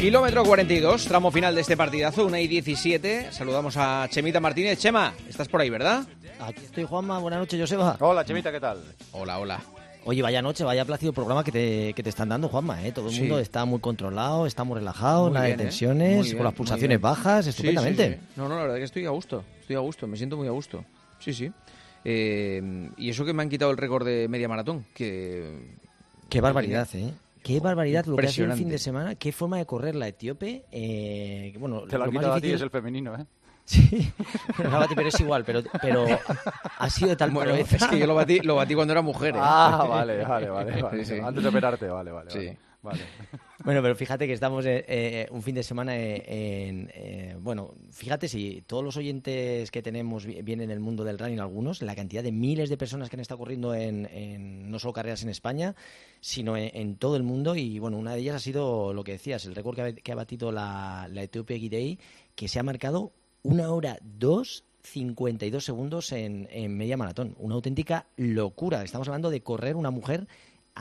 Kilómetro 42, tramo final de este partidazo, 1 y 17. Saludamos a Chemita Martínez. Chema, estás por ahí, ¿verdad? Aquí estoy, Juanma. Buenas noches, Joseba. Hola, Chemita, ¿qué tal? Hola, hola. Oye, vaya noche, vaya plácido programa que te, que te están dando, Juanma. ¿eh? Todo el Sí. mundo está muy controlado, está muy relajado, Muy nada bien, de ¿eh? tensiones, bien, con las pulsaciones bajas, estupendamente. sí, sí. No, no, la verdad que estoy a gusto. Estoy a gusto, me siento muy a gusto. Sí, sí. Eh, y eso que me han quitado el récord de media maratón, que... Qué barbaridad, ¿eh? Qué barbaridad lo que ha sido el fin de semana. Qué forma de correr la etíope. Eh, bueno, Te lo lo más quitado a ti, difícil es el femenino, ¿eh? Sí, pero, Gabati, pero es igual, pero, pero ha sido de tal Bueno, proeza. es que yo lo batí, lo batí cuando era mujer. ¿eh? Ah, vale, vale, vale. vale. Sí, sí. Antes de operarte, vale, vale. Sí. Vale. Vale. Bueno, pero fíjate que estamos eh, eh, un fin de semana eh, en... eh, bueno, fíjate si todos los oyentes que tenemos vi- vienen del mundo del running, algunos, la cantidad de miles de personas que han estado corriendo en, en no solo carreras en España, sino en, en todo el mundo. Y bueno, una de ellas ha sido lo que decías, el récord que ha, que ha batido la, la Ethiopia que se ha marcado una hora dos 52 segundos en, en media maratón. Una auténtica locura. Estamos hablando de correr una mujer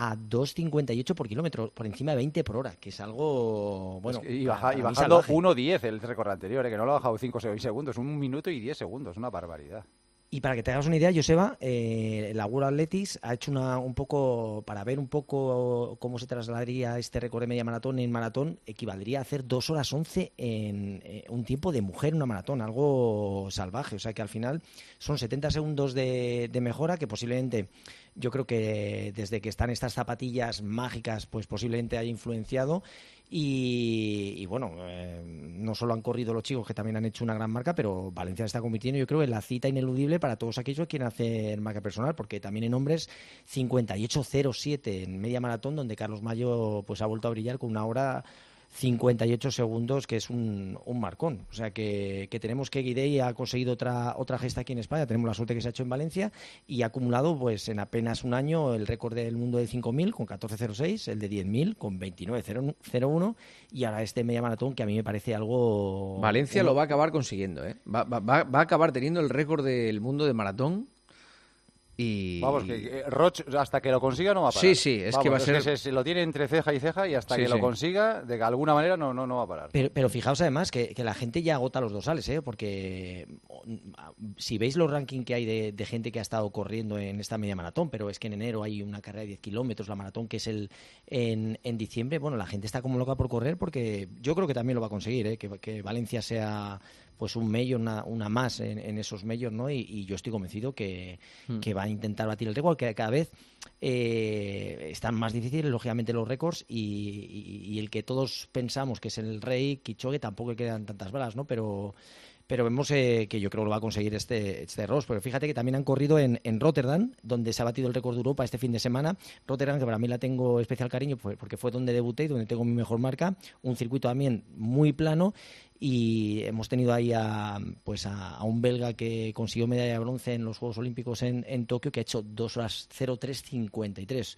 a 2.58 por kilómetro, por encima de 20 por hora, que es algo, bueno, Es que- y, baja- y bajando salvaje. 1.10 el récord anterior, ¿eh? que no lo ha bajado 5 o 6 segundos, un minuto y 10 segundos, una barbaridad. Y para que te hagas una idea, Joseba, eh, la World Athletics ha hecho una, un poco, para ver un poco cómo se trasladaría este récord de media maratón en maratón, equivaldría a hacer 2 horas 11 en eh, un tiempo de mujer en una maratón, algo salvaje. O sea que al final son 70 segundos de, de mejora que posiblemente, yo creo que desde que están estas zapatillas mágicas, pues posiblemente haya influenciado. Y, y bueno, eh, no solo han corrido los chicos que también han hecho una gran marca, pero Valencia está convirtiendo, yo creo, en la cita ineludible para todos aquellos que quieren hacer marca personal, porque también en hombres 58.07 en media maratón, donde Carlos Mayo pues ha vuelto a brillar con una hora 58 segundos, que es un, un marcón. O sea que, que tenemos que Guidei ha conseguido otra, otra gesta aquí en España, tenemos la suerte que se ha hecho en Valencia y ha acumulado pues en apenas un año el récord del mundo de 5.000 con 14.06, el de 10.000 con 29.01 y ahora este media maratón que a mí me parece algo... Valencia lo va a acabar consiguiendo, ¿eh? Va, va- va- va a acabar teniendo el récord del mundo de maratón y... Vamos, que, Roch hasta que lo consiga no va a parar. Sí, sí, es que va a ser- se, se lo tiene entre ceja y ceja y hasta Sí, que sí. lo consiga, de alguna manera no, no, no va a parar. Pero, pero fijaos además que, que la gente ya agota los dorsales, ¿eh? porque si veis los rankings que hay de, de gente que ha estado corriendo en esta media maratón, pero es que en enero hay una carrera de 10 kilómetros, la maratón que es el en, en diciembre, bueno, la gente está como loca por correr porque yo creo que también lo va a conseguir, ¿eh? que, que Valencia sea pues un mayor, una, una más en, en esos medios, ¿no? Y, y yo estoy convencido que, Hmm. que va a intentar batir el récord, que cada vez eh, están más difíciles, lógicamente, los récords y, y- y el que todos pensamos que es el rey, Kichogue, tampoco le quedan tantas balas, ¿no? Pero, pero vemos eh, que yo creo que lo va a conseguir este, este Ross. Pero fíjate que también han corrido en, en Rotterdam, donde se ha batido el récord de Europa este fin de semana. Rotterdam, que para mí la tengo especial cariño, pues, porque fue donde debuté y donde tengo mi mejor marca. Un circuito también muy plano y hemos tenido ahí a, pues a, un belga que consiguió medalla de bronce en los Juegos Olímpicos en, en Tokio, que ha hecho 2 horas 03.53.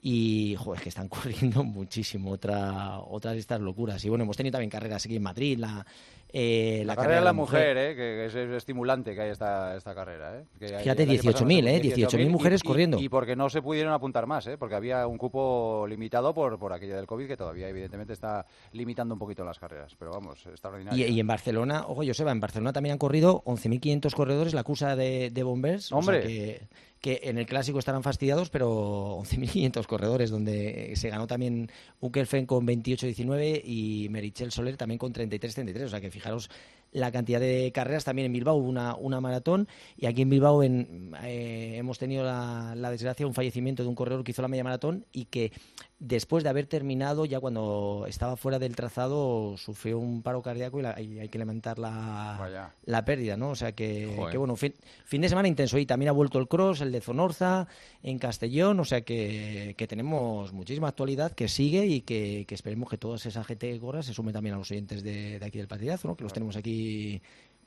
Y, joder, es que están corriendo muchísimo otra, otras de estas locuras. Y bueno, hemos tenido también carreras aquí en Madrid, la, eh, La, carrera de la mujer, ¿eh? que es, es estimulante que hay esta, esta carrera. ¿eh? Que Fíjate, el año pasado 18.000, no ¿eh? sé, 18.000 y- mujeres y- corriendo. Y porque no se pudieron apuntar más, ¿eh? porque había un cupo limitado por, por aquello del COVID que todavía evidentemente está limitando un poquito las carreras. Pero vamos, Y, extraordinario. y en Barcelona, ojo, Joseba, en Barcelona también han corrido 11.500 corredores, la cursa de, de Bombers. o sea ¡Hombre! que, que en el clásico estarán fastidiados, pero 11.500 corredores, donde se ganó también Ukelfen con 28-19 y Merichel Soler también con 33-33. O sea que fijaros la cantidad de carreras. También en Bilbao hubo una, una maratón y aquí en Bilbao en, eh, hemos tenido la, la desgracia, un fallecimiento de un corredor que hizo la media maratón y que después de haber terminado, ya cuando estaba fuera del trazado, sufrió un paro cardíaco y, la- y hay que lamentar la, la pérdida, ¿no? O sea que, que bueno, fin, fin de semana intenso y también ha vuelto el cross, el de Zonorza, en Castellón, o sea que, que tenemos muchísima actualidad que sigue y que, que esperemos que toda esa gente que corra se sume también a los oyentes de, de aquí del partidazo, ¿no? Que los tenemos aquí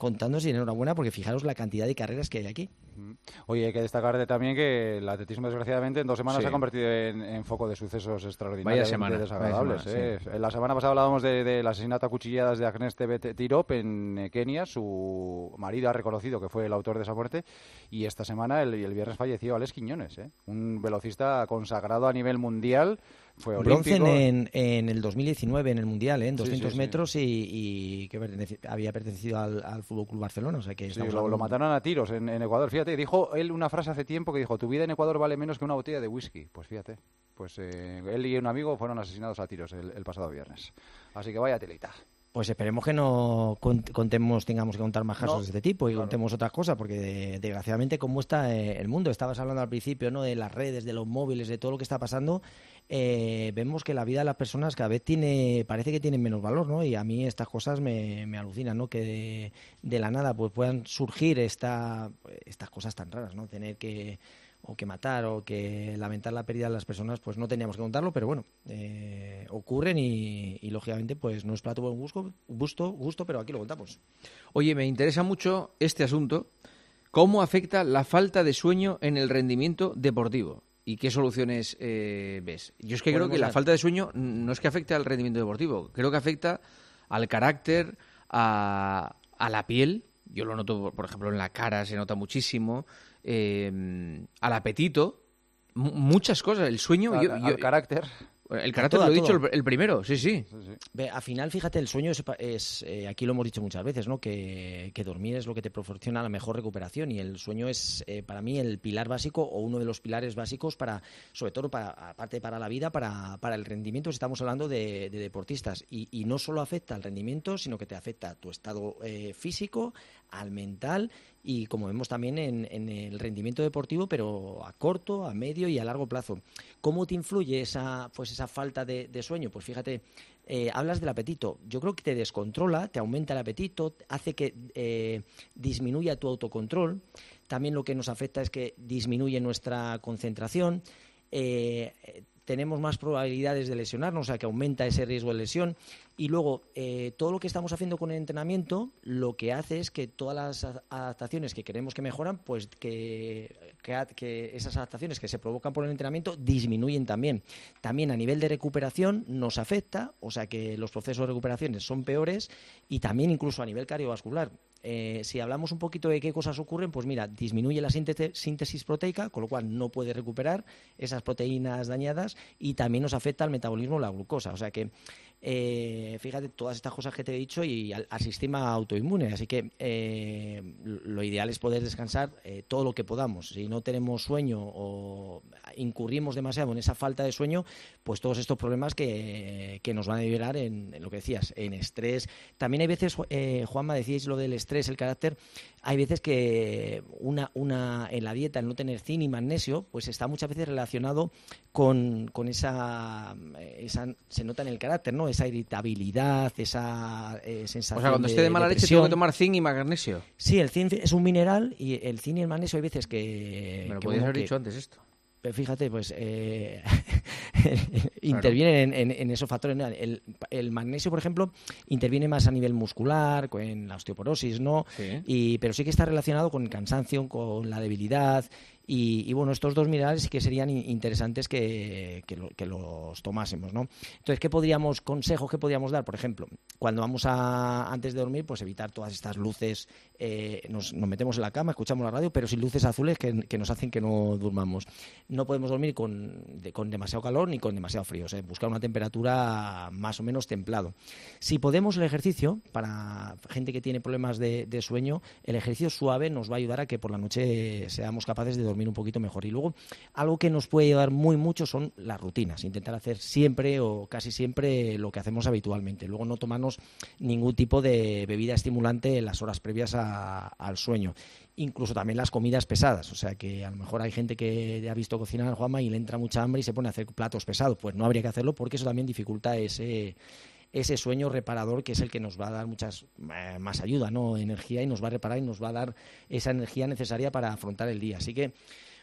contándose y enhorabuena porque fijaros la cantidad de carreras que hay aquí. Oye, hay que destacar también que el atletismo, desgraciadamente, en dos semanas se ha convertido en, foco de sucesos extraordinarios y desagradables. ¿eh? La semana pasada hablábamos del asesinato a cuchilladas de Agnes Tirop en eh, Kenia. Su marido ha reconocido que fue el autor de esa muerte. Y esta semana, el, el viernes, falleció Alex Quiñones, ¿eh? un velocista consagrado a nivel mundial fue Bronce en, en, el 2019 en el Mundial, ¿eh? en 200 metros y, que había pertenecido al, al Fútbol Club Barcelona. O sea que lo, mataron a tiros en, Ecuador. Fíjate, dijo él una frase hace tiempo que dijo: Tu vida en Ecuador vale menos que una botella de whisky. Pues fíjate, pues eh, él y un amigo fueron asesinados a tiros el, el pasado viernes. Así que vaya telita. Pues esperemos que no contemos, tengamos que contar más casos de este tipo y contemos otras cosas, porque desgraciadamente como está eh, el mundo, estabas hablando al principio, ¿no? De las redes, de los móviles, de todo lo que está pasando, eh, vemos que la vida de las personas cada vez tiene, parece que tienen menos valor, ¿no? Y a mí estas cosas me, me alucinan, ¿no? Que de, la nada pues puedan surgir esta, estas cosas tan raras, ¿no? Tener que o que matar o que lamentar la pérdida de las personas, pues no teníamos que contarlo, pero bueno, eh, ocurren y, lógicamente pues no es para tu buen gusto, gusto, gusto, pero aquí lo contamos. Oye, me interesa mucho este asunto, cómo afecta la falta de sueño en el rendimiento deportivo. ¿Y qué soluciones eh, ves? Yo es que creo que la falta de sueño no es que afecte al rendimiento deportivo, creo que afecta al carácter, a, a la piel. Yo lo noto, por ejemplo, en la cara se nota muchísimo. Em, al apetito, muchas cosas. El sueño. Al, carácter. El carácter lo he dicho el, primero, sí, sí. Ve, al final, fíjate, el sueño es, eh, aquí lo hemos dicho muchas veces, ¿no? Que, dormir es lo que te proporciona la mejor recuperación y el sueño es, eh, para mí, el pilar básico o uno de los pilares básicos para, sobre todo, para, aparte para la vida, para, para el rendimiento. Estamos hablando de, deportistas y, y, no solo afecta al rendimiento, sino que te afecta a tu estado eh, físico, al mental y como vemos también en, el rendimiento deportivo, pero a corto, a medio y a largo plazo. ¿Cómo te influye esa, pues esa falta de, sueño? Pues fíjate, eh, hablas del apetito. Yo creo que te descontrola, te aumenta el apetito, hace que eh, disminuya tu autocontrol. También lo que nos afecta es que disminuye nuestra concentración. Eh, tenemos más probabilidades de lesionarnos, o sea que aumenta ese riesgo de lesión. Y luego, eh, todo lo que estamos haciendo con el entrenamiento, lo que hace es que todas las adaptaciones que queremos que mejoran, pues que, que, esas adaptaciones que se provocan por el entrenamiento disminuyen también. También a nivel de recuperación nos afecta, o sea que los procesos de recuperación son peores y también incluso a nivel cardiovascular. Eh, si hablamos un poquito de qué cosas ocurren, pues mira, disminuye la síntesis proteica, con lo cual no puede recuperar esas proteínas dañadas y también nos afecta al metabolismo de la glucosa. O sea que eh, fíjate todas estas cosas que te he dicho y al, sistema autoinmune. Así que eh, lo ideal es poder descansar todo lo que podamos. Si no tenemos sueño o incurrimos demasiado en esa falta de sueño, pues todos estos problemas que, nos van a liberar en, lo que decías, en estrés. También hay veces, Juanma, decíais lo del estrés, el carácter. Hay veces que una, una en la dieta, el no tener zinc y magnesio, pues está muchas veces relacionado con, con esa, esa, se nota en el carácter, ¿no? esa irritabilidad, esa eh, sensación. O sea, cuando esté de mala leche tengo que tomar zinc y magnesio. Sí, el zinc es un mineral y el zinc y el magnesio hay veces que. Me lo podías haber dicho antes esto. Pero fíjate, pues eh, intervienen en, esos factores. El, magnesio, por ejemplo, interviene más a nivel muscular, con la osteoporosis, ¿no? Y, pero sí que está relacionado con el cansancio, con la debilidad y, bueno, estos dos minerales sí que serían interesantes que, que, los tomásemos, ¿no? Entonces, ¿qué podríamos, consejos que podríamos dar? Por ejemplo, cuando vamos a, antes de dormir, pues evitar todas estas luces, eh, nos, metemos en la cama, escuchamos la radio, pero sin luces azules que, nos hacen que no durmamos. No podemos dormir con, con demasiado calor ni con demasiado frío, ¿eh? buscar una temperatura más o menos templado. Si podemos el ejercicio, para gente que tiene problemas de, de sueño, el ejercicio suave nos va a ayudar a que por la noche seamos capaces de dormir dormir un poquito mejor. Y luego, algo que nos puede ayudar muy mucho son las rutinas. Intentar hacer siempre o casi siempre lo que hacemos habitualmente. Luego no tomarnos ningún tipo de bebida estimulante en las horas previas al sueño. Incluso también las comidas pesadas. O sea que a lo mejor hay gente que ha visto cocinar a Juanma y le entra mucha hambre y se pone a hacer platos pesados. Pues no habría que hacerlo porque eso también dificulta ese ese sueño reparador que es el que nos va a dar muchas eh, más ayuda, ¿no? Energía y nos va a reparar y nos va a dar esa energía necesaria para afrontar el día. Así que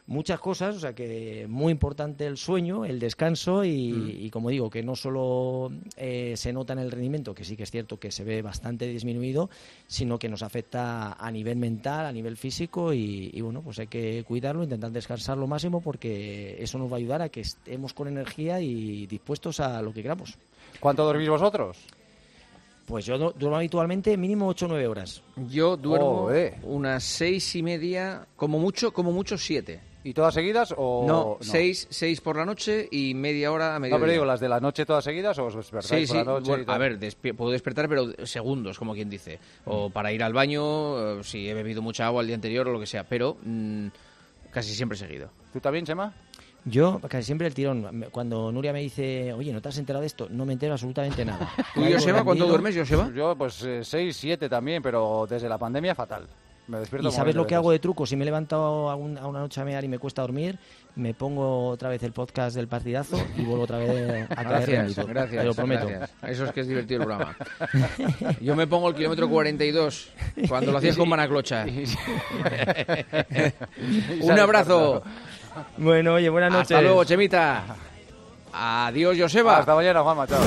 muchas cosas, o sea que muy importante el sueño, el descanso y, Mm. y como digo, que no solo eh, se nota en el rendimiento, que sí que es cierto que se ve bastante disminuido, sino que nos afecta a nivel mental, a nivel físico y, y, bueno, pues hay que cuidarlo, intentar descansar lo máximo porque eso nos va a ayudar a que estemos con energía y dispuestos a lo que queramos. ¿Cuánto dormís vosotros? Pues yo du- duermo habitualmente mínimo 8 o 9 horas. Yo duermo Joder. unas seis y media, como mucho, como mucho siete. ¿Y todas seguidas o no, seis, seis por la noche y media hora a No, mediodía. pero digo, ¿las de la noche todas seguidas o os despertáis Sí, por sí, la noche? bueno, y a ver, puedo despertar, pero segundos, como quien dice. O para ir al baño, eh, si he bebido mucha agua el día anterior o lo que sea, pero mm, casi siempre seguido. ¿Tú también, Chema? Yo casi siempre el tirón. Me- Cuando Nuria me dice, oye, ¿no te has enterado de esto? No me entero absolutamente nada. ¿Tú, Caigo Joseba, cuánto duermes, Joseba? Yo, pues 6, 7 también, pero desde la pandemia fatal. Me despierto ¿Y sabes lo que hago de truco? Si me he levantado a, un- a una noche a mear y me cuesta dormir, me pongo otra vez el podcast del partidazo y vuelvo otra vez a caer Gracias, gracias. Te lo prometo. gracias. Eso es que es divertido el programa. Yo me pongo el kilómetro 42, cuando lo hacías con Manaclocha. Un abrazo. Bueno, oye, buenas noches. Hasta luego, Chemita. Adiós, Joseba. Hasta mañana, Juanma, chao.